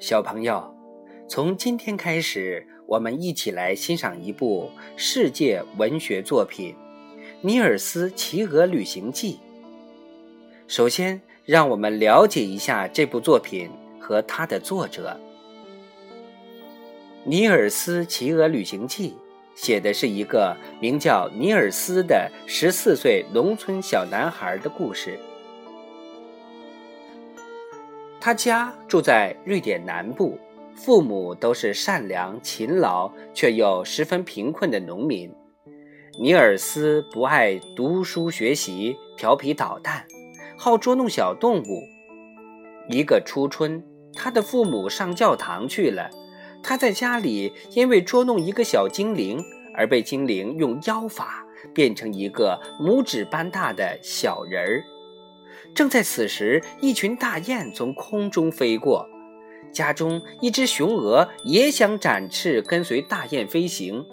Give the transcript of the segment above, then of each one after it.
小朋友，从今天开始，我们一起来欣赏一部世界文学作品《尼尔斯骑鹅旅行记》。首先，让我们了解一下这部作品和它的作者。《尼尔斯骑鹅旅行记》写的是一个名叫尼尔斯的十四岁农村小男孩的故事。他家住在瑞典南部，父母都是善良、勤劳却又十分贫困的农民。尼尔斯不爱读书学习，调皮捣蛋，好捉弄小动物。一个初春，他的父母上教堂去了，他在家里因为捉弄一个小精灵而被精灵用妖法变成一个拇指般大的小人儿。正在此时，一群大雁从空中飞过，家中一只雄鹅也想展翅跟随大雁飞行。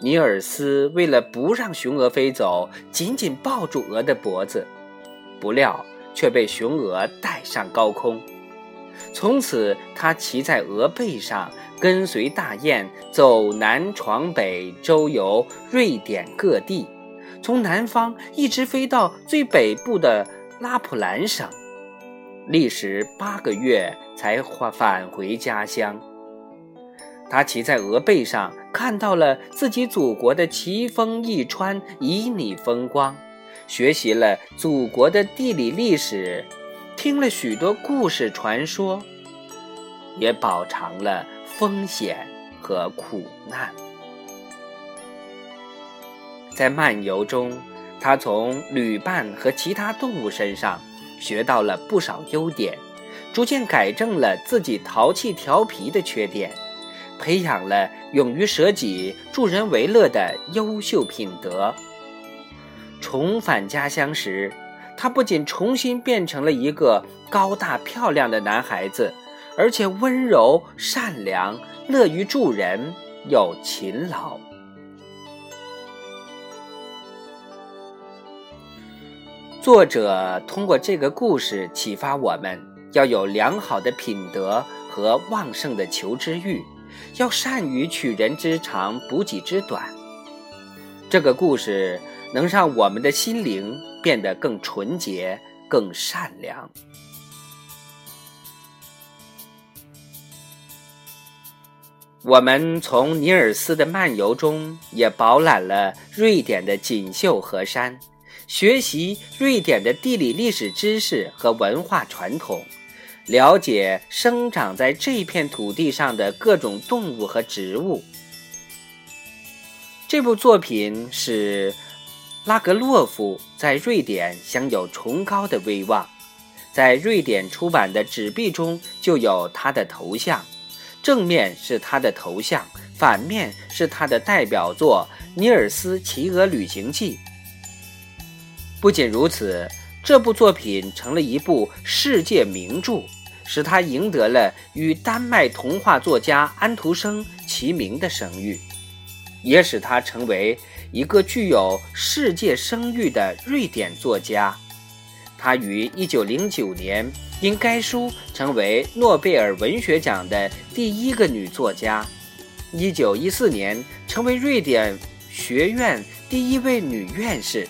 尼尔斯为了不让雄鹅飞走，紧紧抱住鹅的脖子，不料却被雄鹅带上高空。从此，他骑在鹅背上，跟随大雁走南闯北，周游瑞典各地，从南方一直飞到最北部的。拉普兰省历时八个月才返回家乡。他骑在鹅背上，看到了自己祖国的奇峰异川、旖旎风光，学习了祖国的地理历史，听了许多故事传说，也饱尝了风险和苦难。在漫游中。他从旅伴和其他动物身上学到了不少优点，逐渐改正了自己淘气调皮的缺点，培养了勇于舍己、助人为乐的优秀品德。重返家乡时，他不仅重新变成了一个高大漂亮的男孩子，而且温柔、善良、乐于助人又勤劳。作者通过这个故事启发我们，要有良好的品德和旺盛的求知欲，要善于取人之长，补己之短。这个故事能让我们的心灵变得更纯洁、更善良。我们从尼尔斯的漫游中也饱览了瑞典的锦绣河山。学习瑞典的地理历史知识和文化传统，了解生长在这片土地上的各种动物和植物。这部作品使拉格洛夫在瑞典享有崇高的威望，在瑞典出版的纸币中就有他的头像，正面是他的头像，反面是他的代表作《尼尔斯骑鹅旅行记》。不仅如此，这部作品成了一部世界名著，使他赢得了与丹麦童话作家安徒生齐名的声誉，也使他成为一个具有世界声誉的瑞典作家。他于1909年因该书成为诺贝尔文学奖的第一个女作家，1914年成为瑞典学院第一位女院士。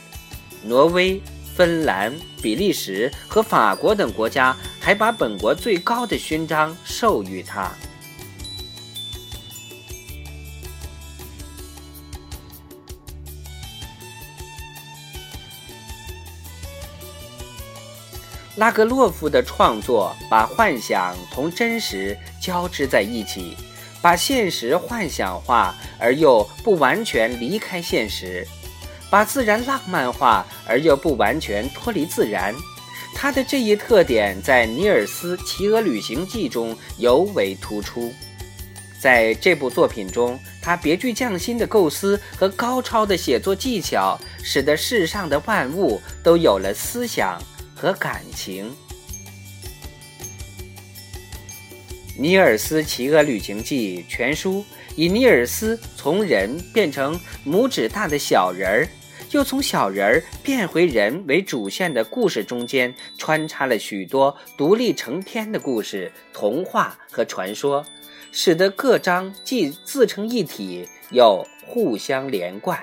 挪威、芬兰、比利时和法国等国家还把本国最高的勋章授予他。拉格洛夫的创作把幻想同真实交织在一起，把现实幻想化而又不完全离开现实。把自然浪漫化而又不完全脱离自然，他的这一特点在《尼尔斯骑鹅旅行记》中尤为突出。在这部作品中，他别具匠心的构思和高超的写作技巧，使得世上的万物都有了思想和感情。《尼尔斯骑鹅旅行记》全书以尼尔斯从人变成拇指大的小人儿。又从小人儿变回人为主线的故事中间，穿插了许多独立成篇的故事、童话和传说，使得各章既自成一体，又互相连贯。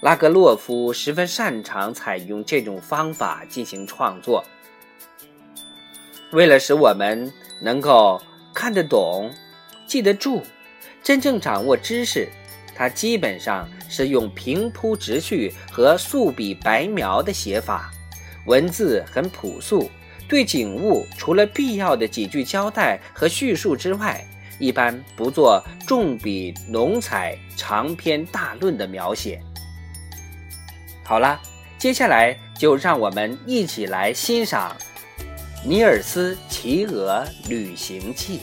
拉格洛夫十分擅长采用这种方法进行创作。为了使我们能够看得懂、记得住、真正掌握知识，他基本上是用平铺直叙和素笔白描的写法，文字很朴素。对景物，除了必要的几句交代和叙述之外，一般不做重笔浓彩、长篇大论的描写。好了，接下来就让我们一起来欣赏《尼尔斯骑鹅旅行记》。